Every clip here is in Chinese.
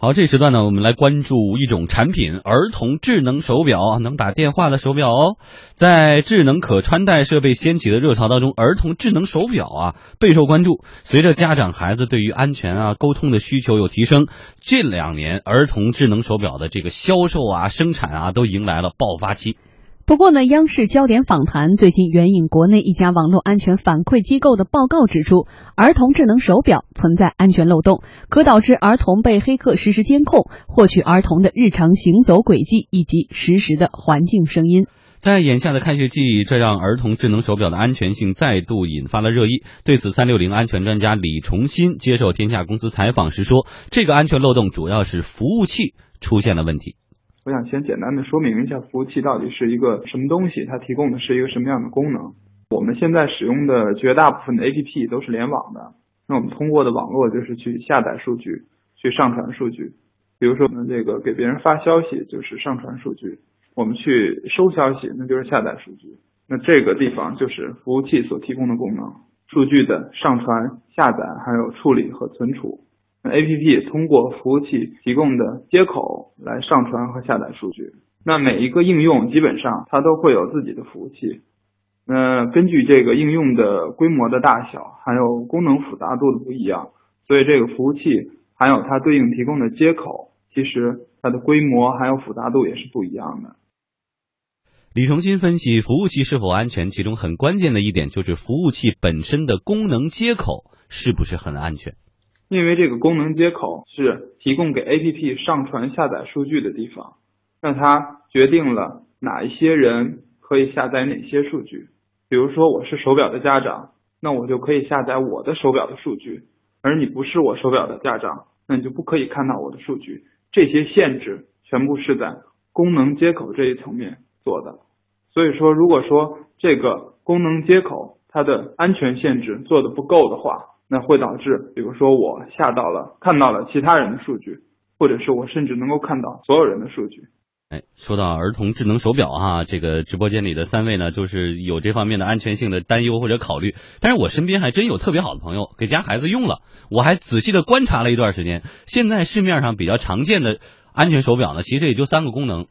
好，这时段呢，我们来关注一种产品——儿童智能手表，能打电话的手表哦。在智能可穿戴设备掀起的热潮当中，儿童智能手表啊备受关注。随着家长孩子对于安全啊、沟通的需求有提升，近两年儿童智能手表的这个销售啊、生产啊都迎来了爆发期。不过呢，央视焦点访谈最近援引国内一家网络安全反馈机构的报告指出，儿童智能手表存在安全漏洞，可导致儿童被黑客实时监控，获取儿童的日常行走轨迹以及实时的环境声音。在眼下的开学季，这让儿童智能手表的安全性再度引发了热议。对此，三六零安全专家李崇新接受天下公司采访时说：“这个安全漏洞主要是服务器出现了问题。”我想先简单的说明一下服务器到底是一个什么东西，它提供的是一个什么样的功能。我们现在使用的绝大部分的 APP 都是联网的，那我们通过的网络就是去下载数据，去上传数据。比如说我们这个给别人发消息就是上传数据，我们去收消息那就是下载数据。那这个地方就是服务器所提供的功能，数据的上传、下载，还有处理和存储。A P P 通过服务器提供的接口来上传和下载数据。那每一个应用基本上它都会有自己的服务器。那根据这个应用的规模的大小，还有功能复杂度的不一样，所以这个服务器还有它对应提供的接口，其实它的规模还有复杂度也是不一样的。李崇新分析，服务器是否安全，其中很关键的一点就是服务器本身的功能接口是不是很安全。因为这个功能接口是提供给 APP 上传下载数据的地方，那它决定了哪一些人可以下载哪些数据。比如说我是手表的家长，那我就可以下载我的手表的数据；而你不是我手表的家长，那你就不可以看到我的数据。这些限制全部是在功能接口这一层面做的。所以说，如果说这个功能接口它的安全限制做的不够的话，那会导致，比如说我下到了看到了其他人的数据，或者是我甚至能够看到所有人的数据。哎，说到儿童智能手表哈，这个直播间里的三位呢，就是有这方面的安全性的担忧或者考虑。但是我身边还真有特别好的朋友给家孩子用了，我还仔细的观察了一段时间。现在市面上比较常见的安全手表呢，其实也就三个功能。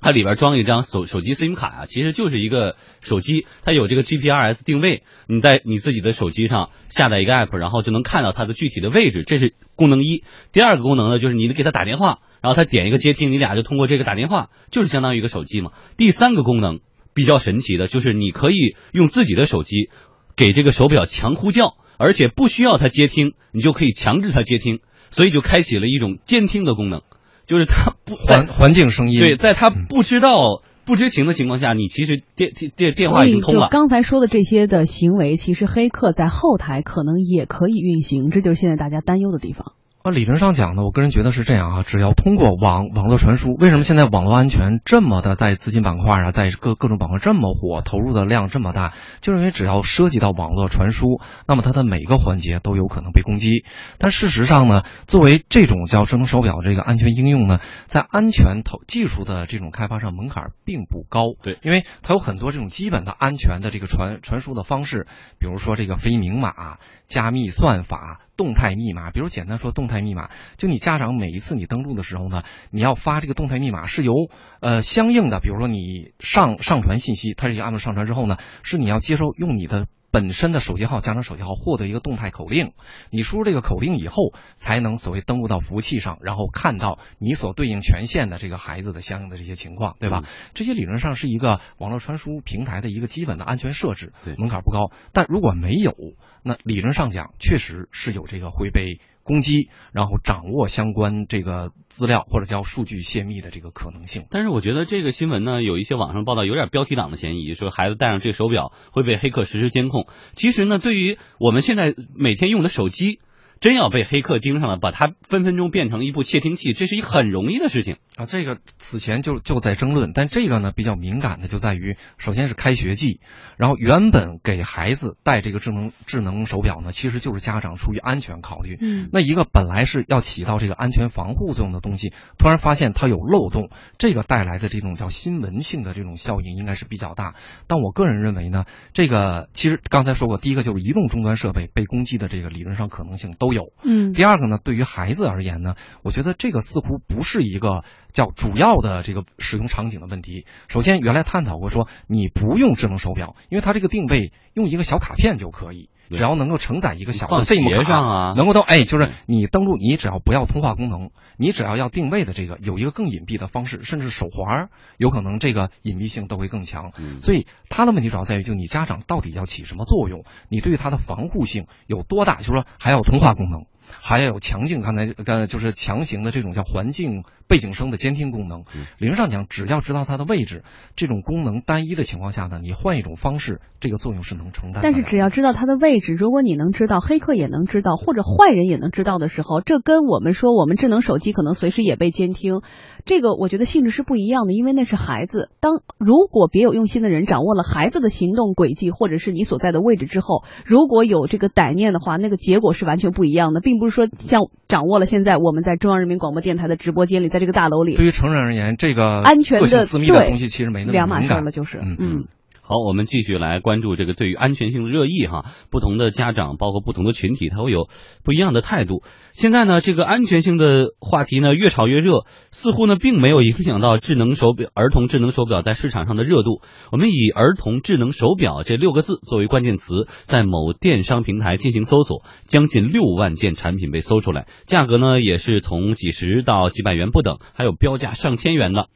它里边装一张手手机 SIM 卡啊，其实就是一个手机，它有这个 GPRS 定位，你在你自己的手机上下载一个 app，然后就能看到它的具体的位置，这是功能一。第二个功能呢，就是你给他打电话，然后他点一个接听，你俩就通过这个打电话，就是相当于一个手机嘛。第三个功能比较神奇的，就是你可以用自己的手机给这个手表强呼叫，而且不需要它接听，你就可以强制它接听，所以就开启了一种监听的功能。就是他不环环境声音，对，在他不知道、不知情的情况下，你其实电电电电话已经通了。刚才说的这些的行为，其实黑客在后台可能也可以运行，这就是现在大家担忧的地方。理论上讲呢，我个人觉得是这样啊，只要通过网网络传输，为什么现在网络安全这么的在资金板块啊，在各各种板块这么火，投入的量这么大，就是因为只要涉及到网络传输，那么它的每个环节都有可能被攻击。但事实上呢，作为这种叫智能手表这个安全应用呢，在安全投技术的这种开发上门槛并不高。对，因为它有很多这种基本的安全的这个传传输的方式，比如说这个非明码、加密算法。动态密码，比如简单说，动态密码就你家长每一次你登录的时候呢，你要发这个动态密码是由呃相应的，比如说你上上传信息，它这个按照上传之后呢，是你要接收用你的。本身的手机号加上手机号获得一个动态口令，你输入这个口令以后，才能所谓登录到服务器上，然后看到你所对应权限的这个孩子的相应的这些情况，对吧？这些理论上是一个网络传输平台的一个基本的安全设置，门槛不高。但如果没有，那理论上讲，确实是有这个会被。攻击，然后掌握相关这个资料或者叫数据泄密的这个可能性。但是我觉得这个新闻呢，有一些网上报道有点标题党的嫌疑，说孩子戴上这个手表会被黑客实时监控。其实呢，对于我们现在每天用的手机。真要被黑客盯上了，把它分分钟变成一部窃听器，这是一很容易的事情啊！这个此前就就在争论，但这个呢比较敏感的就在于，首先是开学季，然后原本给孩子戴这个智能智能手表呢，其实就是家长出于安全考虑。嗯，那一个本来是要起到这个安全防护作用的东西，突然发现它有漏洞，这个带来的这种叫新闻性的这种效应应该是比较大。但我个人认为呢，这个其实刚才说过，第一个就是移动终端设备被攻击的这个理论上可能性都。都有。嗯第二个呢，对于孩子而言呢，我觉得这个似乎不是一个叫主要的这个使用场景的问题。首先，原来探讨过说你不用智能手表，因为它这个定位用一个小卡片就可以。只要能够承载一个小的放 SIM 鞋卡上啊能够到哎，就是你登录，你只要不要通话功能，你只要要定位的这个有一个更隐蔽的方式，甚至手环儿有可能这个隐蔽性都会更强。嗯所以它的问题主要在于，就你家长到底要起什么作用？你对它的防护性有多大？就是说还要通话功能，还要有强劲，刚才呃就是强行的这种叫环境背景声的监听功能嗯。理论上讲，只要知道它的位置，这种功能单一的情况下呢，你换一种方式，这个作用是能承担。但是只要知道它的位置，如果你能知道，黑客也能知道，或者坏人也能知道的时候，这跟我们说我们智能手机可能随时也被监听，这个我觉得性质是不一样的，因为那是孩子。当如果别有用心的人掌握了孩子的行动轨迹，或者是你所在的位置之后，如果有这个歹念的话，那个结果是完全不一样的，并不是说像掌握了现在我们在中央人民广播电台的直播间里，在这个大楼里对于成人而言，这个安全的私密的对东西其实没那么两码事了就是嗯。嗯好，我们继续来关注这个对于安全性的热议哈，不同的家长，包括不同的群体，他会有不一样的态度。现在呢，这个安全性的话题呢越炒越热，似乎呢并没有影响到智能手表、儿童智能手表在市场上的热度。我们以儿童智能手表这六个字作为关键词，在某电商平台进行搜索，将近六万件产品被搜出来，价格呢也是从几十到几百元不等，还有标价上千元的。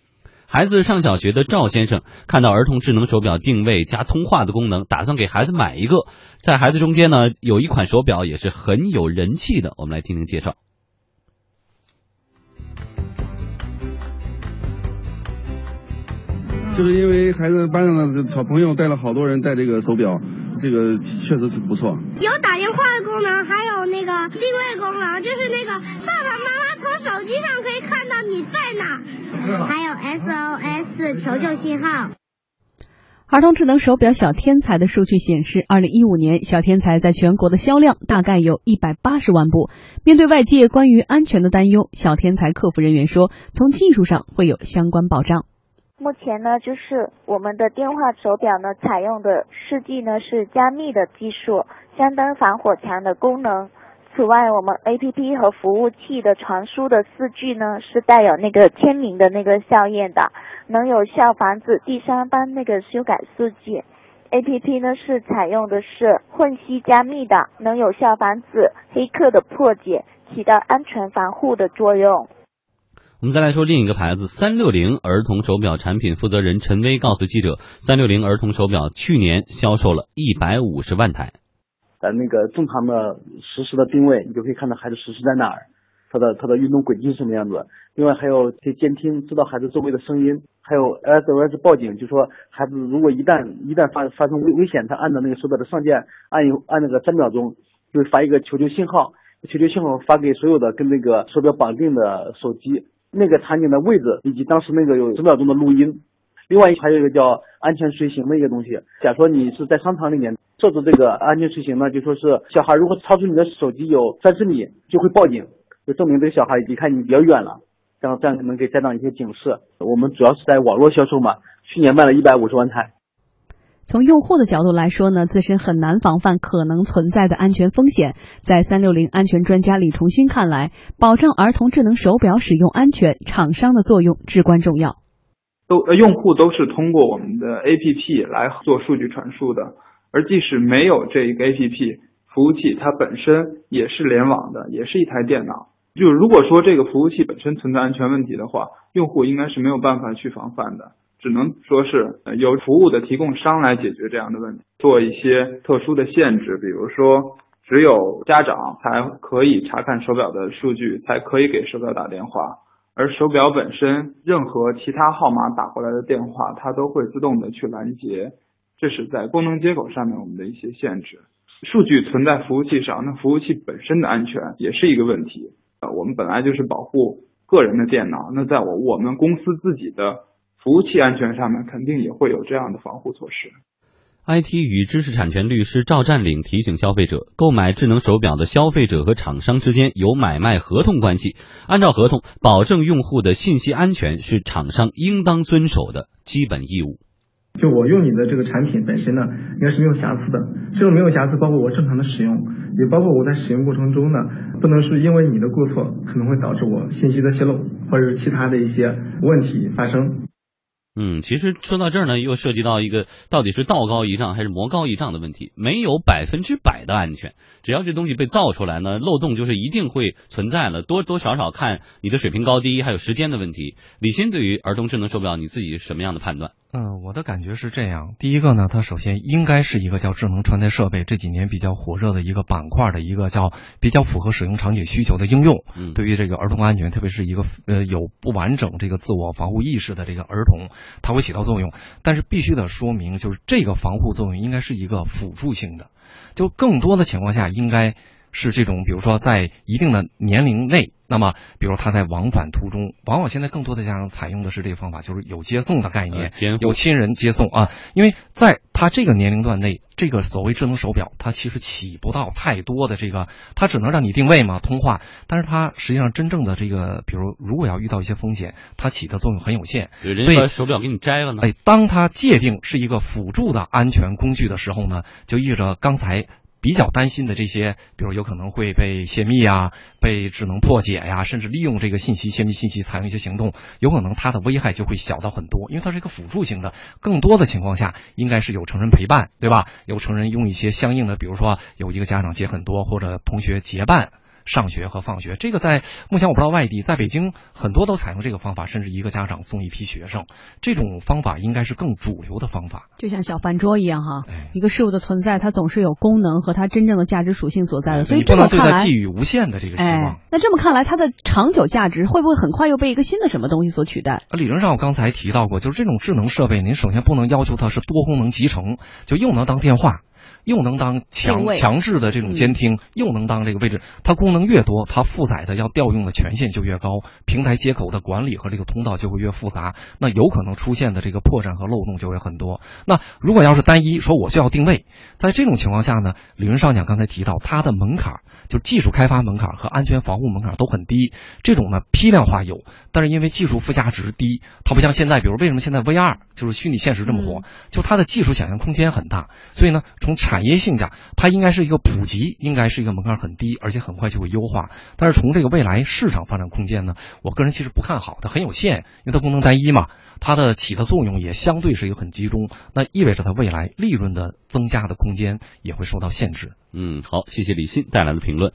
孩子上小学的赵先生看到儿童智能手表定位加通话的功能，打算给孩子买一个。在孩子中间呢，有一款手表也是很有人气的，我们来听听介绍。就是因为孩子班上的小朋友带了好多人戴这个手表，这个确实是不错。有还有 SOS 求救信号。儿童智能手表小天才的数据显示，二零一五年小天才在全国的销量大概有一百八十万部。面对外界关于安全的担忧，小天才客服人员说，从技术上会有相关保障。目前呢，就是我们的电话手表呢，采用的试剂呢是加密的技术，相当防火墙的功能。此外，我们 APP 和服务器的传输的四 G 呢是带有那个签名的那个效验的，能有效防止第三方那个修改数据。APP 呢是采用的是混息加密的，能有效防止黑客的破解，起到安全防护的作用。我们再来说另一个牌子三六零儿童手表产品负责人陈威告诉记者，三六零儿童手表去年销售了一百五十万台。呃，那个正常的实时的定位，你就可以看到孩子实时在哪儿，他的他的运动轨迹是什么样子。另外还有可以监听，知道孩子周围的声音，还有 SOS 报警，就说孩子如果一旦一旦发发生危危险，他按照那个手表的上键按一按那个三秒钟，就会发一个求救信号，求救信号发给所有的跟那个手表绑定的手机，那个场景的位置以及当时那个有十秒钟的录音。另外还有一个叫安全随行的一个东西，假如说你是在商场里面设置这个安全出行呢，就说是小孩如果超出你的手机有三十米就会报警，就证明这个小孩离开你比较远了，这样这样能给家长一些警示。我们主要是在网络销售嘛，去年卖了一百五十万台。从用户的角度来说呢，自身很难防范可能存在的安全风险。在三六零安全专家李崇新看来，保障儿童智能手表使用安全，厂商的作用至关重要。都呃用户都是通过我们的 APP 来做数据传输的，而即使没有这一个 APP，服务器它本身也是联网的，也是一台电脑。就如果说这个服务器本身存在安全问题的话，用户应该是没有办法去防范的，只能说是由服务的提供商来解决这样的问题，做一些特殊的限制，比如说只有家长才可以查看手表的数据，才可以给手表打电话。而手表本身，任何其他号码打过来的电话，它都会自动的去拦截，这是在功能接口上面我们的一些限制。数据存在服务器上，那服务器本身的安全也是一个问题。呃，我们本来就是保护个人的电脑，那在我我们公司自己的服务器安全上面，肯定也会有这样的防护措施。IT 与知识产权律师赵占领提醒消费者，购买智能手表的消费者和厂商之间有买卖合同关系，按照合同保证用户的信息安全是厂商应当遵守的基本义务。就我用你的这个产品本身呢，应该是没有瑕疵的。这种没有瑕疵，包括我正常的使用，也包括我在使用过程中呢，不能是因为你的过错，可能会导致我信息的泄露，或者是其他的一些问题发生。嗯，其实说到这儿呢，又涉及到一个到底是道高一丈还是魔高一丈的问题。没有百分之百的安全，只要这东西被造出来呢，漏洞就是一定会存在了，多多少少看你的水平高低，还有时间的问题。李欣对于儿童智能手表，你自己是什么样的判断？嗯，我的感觉是这样。第一个呢，它首先应该是一个叫智能穿戴设备，这几年比较火热的一个板块的一个叫比较符合使用场景需求的应用。嗯，对于这个儿童安全，特别是一个呃有不完整这个自我防护意识的这个儿童，它会起到作用。但是必须得说明，就是这个防护作用应该是一个辅助性的，就更多的情况下应该。是这种，比如说在一定的年龄内，那么比如他在往返途中，往往现在更多的家长采用的是这个方法，就是有接送的概念，有亲人接送啊。因为在他这个年龄段内，这个所谓智能手表，它其实起不到太多的这个，它只能让你定位嘛，通话。但是它实际上真正的这个，比如如果要遇到一些风险，它起的作用很有限。所以手表给你摘了呢？哎，当它界定是一个辅助的安全工具的时候呢，就意味着刚才。比较担心的这些，比如有可能会被泄密啊，被智能破解呀，甚至利用这个信息泄密信息采用一些行动，有可能它的危害就会小到很多，因为它是一个辅助型的。更多的情况下，应该是有成人陪伴，对吧？有成人用一些相应的，比如说有一个家长接很多，或者同学结伴。上学和放学，这个在目前我不知道外地，在北京很多都采用这个方法，甚至一个家长送一批学生，这种方法应该是更主流的方法。就像小饭桌一样哈，一个事物的存在，它总是有功能和它真正的价值属性所在的，所以这么看来，寄予无限的这个希望。那这么看来，它的长久价值会不会很快又被一个新的什么东西所取代？理论上我刚才提到过，就是这种智能设备，您首先不能要求它是多功能集成，就又能当电话。又能当强强制的这种监听，又能当这个位置，它功能越多，它负载的要调用的权限就越高，平台接口的管理和这个通道就会越复杂，那有可能出现的这个破绽和漏洞就会很多。那如果要是单一说我就要定位，在这种情况下呢，理论上讲刚才提到它的门槛，就技术开发门槛和安全防护门槛都很低，这种呢批量化有，但是因为技术附加值低，它不像现在，比如为什么现在 VR 就是虚拟现实这么火，就它的技术想象空间很大，所以呢从产产业性价，它应该是一个普及，应该是一个门槛很低，而且很快就会优化。但是从这个未来市场发展空间呢，我个人其实不看好，它很有限，因为它功能单一嘛，它的起的作用也相对是一个很集中，那意味着它未来利润的增加的空间也会受到限制。嗯，好，谢谢李欣带来的评论。